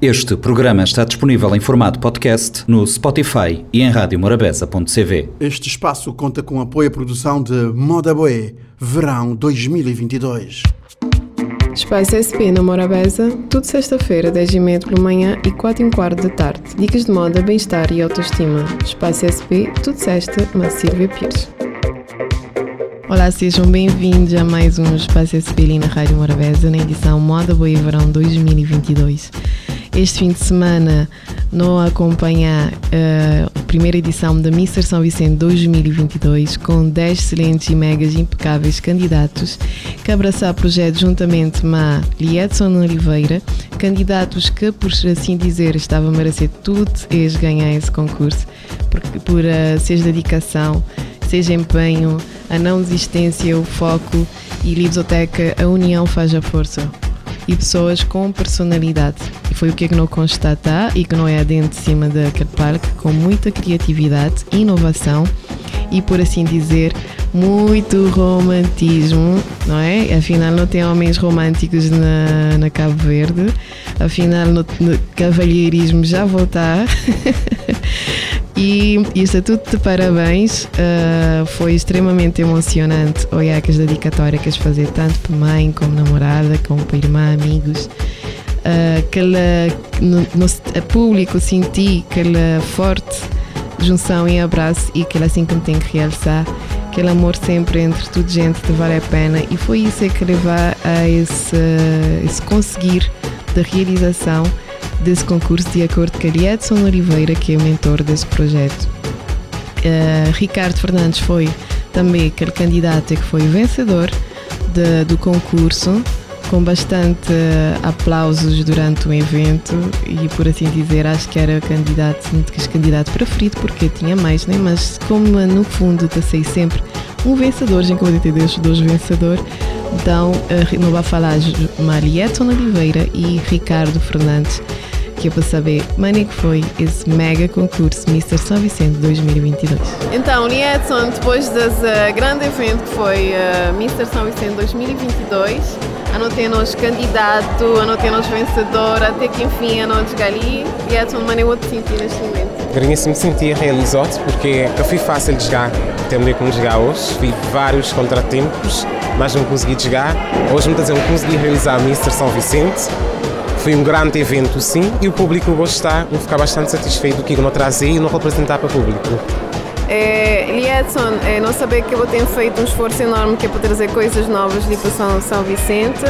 Este programa está disponível em formato podcast no Spotify e em radiomorabeza.cv. Este espaço conta com apoio à produção de Moda Boé, Verão 2022. Espaço SP na Morabeza, tudo sexta-feira, 10h30 pela manhã e 4 h quarto da tarde. Dicas de moda, bem-estar e autoestima. Espaço SP, tudo sexta, na Silvia Pires. Olá, sejam bem-vindos a mais um Espaço SP na Rádio Morabeza, na edição Moda Boa Verão 2022 este fim de semana não acompanhar uh, a primeira edição da Mister São Vicente 2022 com 10 excelentes e megas impecáveis candidatos. Que abraçar projeto juntamente com Liedson Oliveira, candidatos que, por assim dizer, estavam a merecer tudo eles ganhar esse concurso por, por uh, seja dedicação, seja empenho, a não desistência, o foco e Livsoteca, a união faz a força e pessoas com personalidade. E foi o que é que não constata e que não é dentro de cima daquele parque, com muita criatividade, inovação e, por assim dizer, muito romantismo, não é? Afinal, não tem homens românticos na, na Cabo Verde, afinal, no, no cavalheirismo já voltar. E isso é tudo de parabéns. Uh, foi extremamente emocionante olhar que as dedicatórias fazer tanto para mãe como namorada, como para irmã, amigos. Uh, aquela, no, no público senti aquela forte junção e abraço e aquela assim que me tem que realçar aquele amor sempre entre tudo gente que vale a pena e foi isso que levou a esse, esse conseguir da realização desse concurso de acordo com a Edson Oliveira, que é o mentor desse projeto. Uh, Ricardo Fernandes foi também aquele candidato que foi vencedor de, do concurso, com bastante uh, aplausos durante o evento e por assim dizer acho que era o candidato, o candidato preferido porque tinha mais, né? mas como no fundo sei sempre um vencedor, já que eu ter dois, dois vencedores, então uh, não vai falar Marieta Oliveira e Ricardo Fernandes que é para saber mano que foi esse mega concurso Mr. São Vicente 2022. Então, Liedson, depois desse uh, grande evento que foi uh, Mr. São Vicente 2022, anotei-nos candidato, anotei-nos vencedor, até que enfim anotei ali. Liedson, mano, eu te senti neste momento. Garanha-se me sentir realizado porque foi fácil de jogar, também como jogar hoje, tive vários contratempos, mas não consegui jogar. Hoje, muitas vezes, não consegui realizar Mr. São Vicente foi um grande evento, sim, e o público gostar, vou ficar bastante satisfeito do que eu não trazer e não representar para o público. É, Liedson, é, não saber que eu tenho feito um esforço enorme que é para trazer coisas novas ali para São, São Vicente,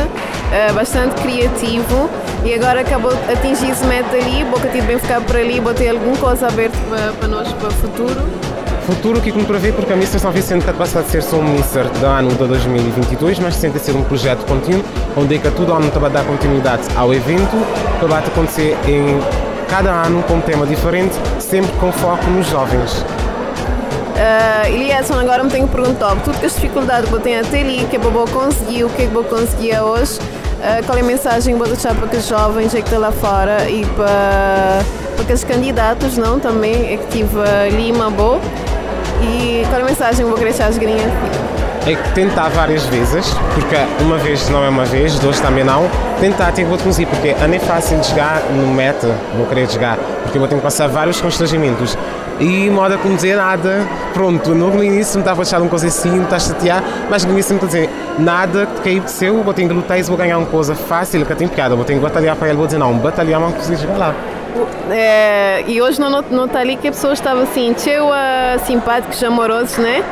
é, bastante criativo. E agora acabou atingir esse meta ali, boca tive bem ficar por ali, botei alguma coisa aberta para, para nós para o futuro. Futuro que como prevê porque a Missa São Vicente está de ser só um Mister do ano de 2022, mas sente ser um projeto contínuo, onde é que todo ano a dar continuidade ao evento, que vai acontecer em cada ano com um tema diferente, sempre com foco nos jovens. Uh, Eliasson, agora me tenho que perguntar, tudo que as dificuldades que eu tenho até ali, que é para conseguir, o que é que eu conseguir hoje, uh, qual é a mensagem que vou deixar para os jovens que estão lá fora e para, para os candidatos, não, também, é que tive Lima boa e qual é a mensagem que vou querer deixar às grinhas? É tentar várias vezes, porque uma vez não é uma vez, duas também não. Tentar ter que vou conseguir, porque não é fácil de jogar no meta, vou querer jogar, porque eu vou ter que passar vários constrangimentos. E moda como dizer nada, pronto, no início me estava a achar uma coisa assim, me está a chatear, mas no início me está a dizer nada que de seu, vou ter que lutar e vou ganhar uma coisa fácil, que tem piada, vou ter que batalhar para ele, vou dizer não, batalhar, mas conseguir jogar lá. É, e hoje não está ali que a pessoa estava assim, cheio a simpáticos, amorosos, né?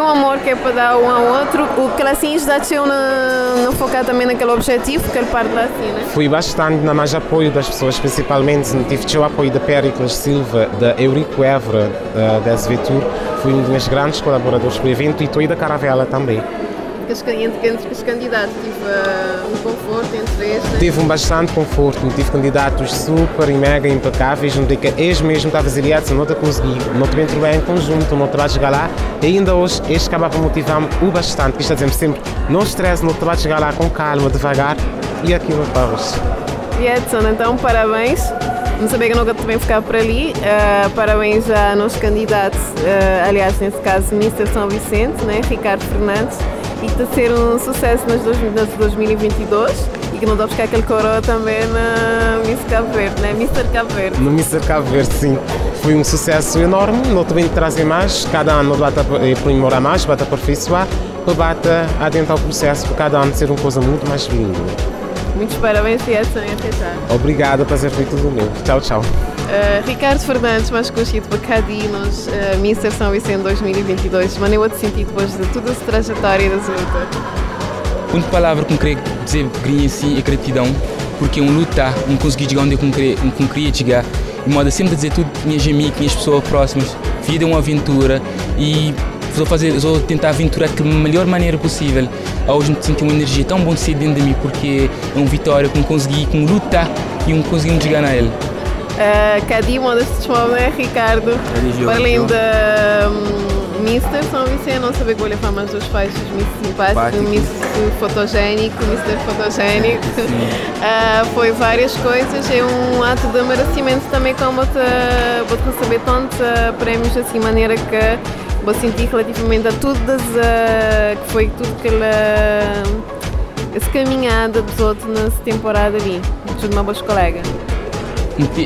Um amor que é para dar um ao outro. O que assim já cheio na, focar também naquele objetivo, que ele parte lá assim, né? Fui bastante na mais apoio das pessoas, principalmente tive o apoio da Péricles Silva, da Eurico Évora, da SVTUR. Fui um dos meus grandes colaboradores do evento e estou aí da Caravela também entre, entre os candidatos tive uh, um conforto entre eles? Né? Tive um bastante conforto, tive candidatos super e mega impecáveis, onde que eles mesmo estavam exiliados, não te consegui, não te bem em conjunto, não te vais chegar lá, e ainda hoje eles acabavam a motivar-me o bastante, isto a sempre, não estresse, não te vais chegar lá com calma, devagar, e aquilo para hoje. Edson, então parabéns. Não sabia que nunca também ficar por ali. Uh, parabéns a nossos candidatos, uh, aliás, nesse caso, Mr. São Vicente, né? Ricardo Fernandes e de ser um sucesso nas, dois, nas 2022 e que não dá buscar aquele coroa também na Miss Cabo Verde, né? Mr. Cabo Verde. No Mr. Cabo Verde, sim. Foi um sucesso enorme, não também trazem mais, cada ano bata aprimorar mais, bata aperfeiçoar, para bata adiantar o processo, para cada ano ser uma coisa muito mais linda. Muitos parabéns e até já. Obrigado, prazer foi tudo meu. Tchau, tchau. Uh, Ricardo Fernandes, mais conhecido por Cadinos, uh, Mr. São Vicente 2022, maneira-te sentir depois de toda essa trajetória da luta? Uma palavra que eu queria dizer si é gratidão, porque é um lutar, um conseguir chegar onde eu queria chegar, de modo a sempre dizer tudo minhas amigas, minhas pessoas próximas, vida é uma aventura e vou fazer, vou tentar aventurar da melhor maneira possível. Hoje me sinto uma energia tão bom de ser dentro de mim porque é uma vitória que eu consegui com lutar e eu consegui chegar a ele. Uh, Cadi, modeste é Ricardo, para além da um, Mister São Vicente, não saber qual é a fama dos faixas, Miss Simpático, Miss Fotogénico, Mister Fotogénico, uh, foi várias coisas, é um ato de merecimento também como vou receber tantos uh, prémios assim, maneira que vou sentir relativamente a tudo das, uh, que foi tudo aquela essa caminhada dos outros nessa temporada ali, de uma boa colega.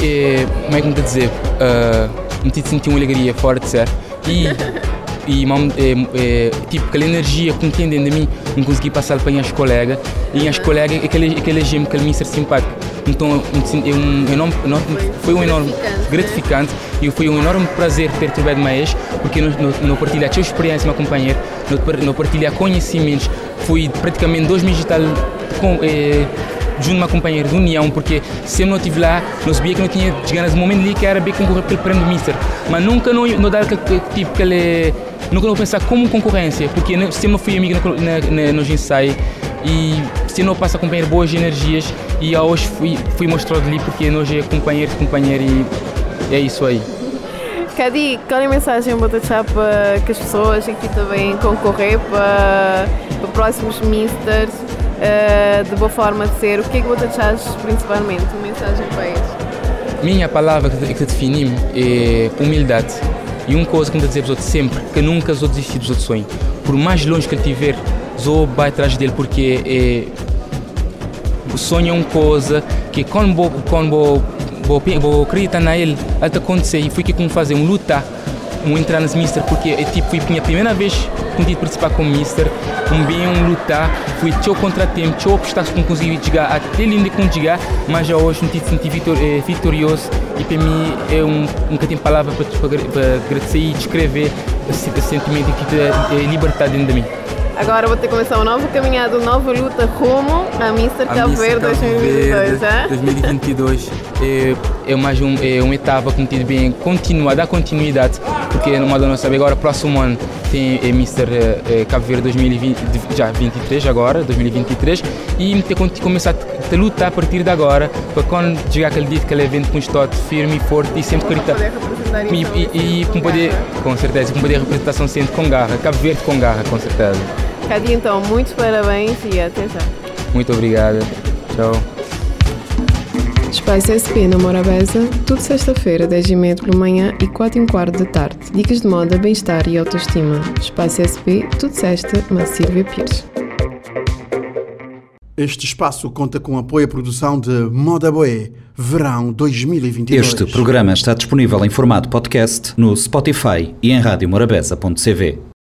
Eh, como é que me dizer? Uh, me senti uma alegria fora de ser e e é, é, tipo aquela energia que tem dentro de mim não consegui passar para as colegas. E as colegas aquele aquele gem aquele me ser simpático. Então é um enorme, enorme foi um enorme gratificante e foi um enorme prazer ter trabalhado mais porque no, no, no partilhar a sua experiência meu companheiro no, no partilhar conhecimentos. Fui praticamente dois meses tal com é, junto a companheira de união, porque se eu não estive lá, não sabia que não tinha chegado nesse momento ali que era bem concorrer pelo prémio do Mister. Mas nunca não, não dar aquele tipo, aquele, nunca não pensar como concorrência, porque se eu não fui amigo na, na, nos ensaios e se não passo a acompanhar boas energias e hoje fui, fui mostrado ali porque nós é companheiro de companheiro e é isso aí. Cadi, qual é a mensagem para deixar para que as pessoas aqui também concorrer para, para próximos Misters? Uh, de boa forma de ser, o que é que você achas principalmente? Uma mensagem para eles? Minha palavra que, que define é humildade. E uma coisa que me dizer para sempre, que nunca vou desistir dos outros sonhos. Por mais longe que ele estiver, vou vai atrás dele, porque é, o sonho é uma coisa que quando vou, quando vou, vou, vou acreditar nele, vai acontecer. E foi que como fazer, um lutar, um entrar nas Mister, porque é tipo, foi a minha primeira vez que participar como Mister um bem um lutar, fui teu contratempo, teu obstáculo que não consegui chegar até onde com chegar, mas já hoje me senti vitor, é, vitorioso e para mim é um, nunca tenho palavra para, para, para agradecer e descrever esse, esse sentimento que é, é libertar dentro de mim. Agora vou ter que começar uma nova caminhada, uma nova luta rumo a Mr. Cabo Verde 2022, é? 2022 é, é mais um, é uma etapa que me bem continuar, dar continuidade, porque no modo não sabe agora próximo ano tem é Mr. É, Cabo Verde 2020, já 23 agora, 2023 e ter começar a lutar a partir de agora para quando chegar aquele dia aquele evento com um firme e forte e sempre acreditar e, e, e com poder, com certeza, com poder representação sempre com garra, Cabo Verde com garra, com certeza. Cadi, então, muitos parabéns e até já. Muito obrigada. Tchau. Espaço SP na Morabeza, tudo sexta-feira, 10 e meia pela manhã e 4 e quarto da tarde. Dicas de moda, bem-estar e autoestima. Espaço SP, tudo sexta, na Silvia Pires. Este espaço conta com apoio à produção de Moda Boé, Verão 2022. Este programa está disponível em formato podcast no Spotify e em radiomorabeza.cv.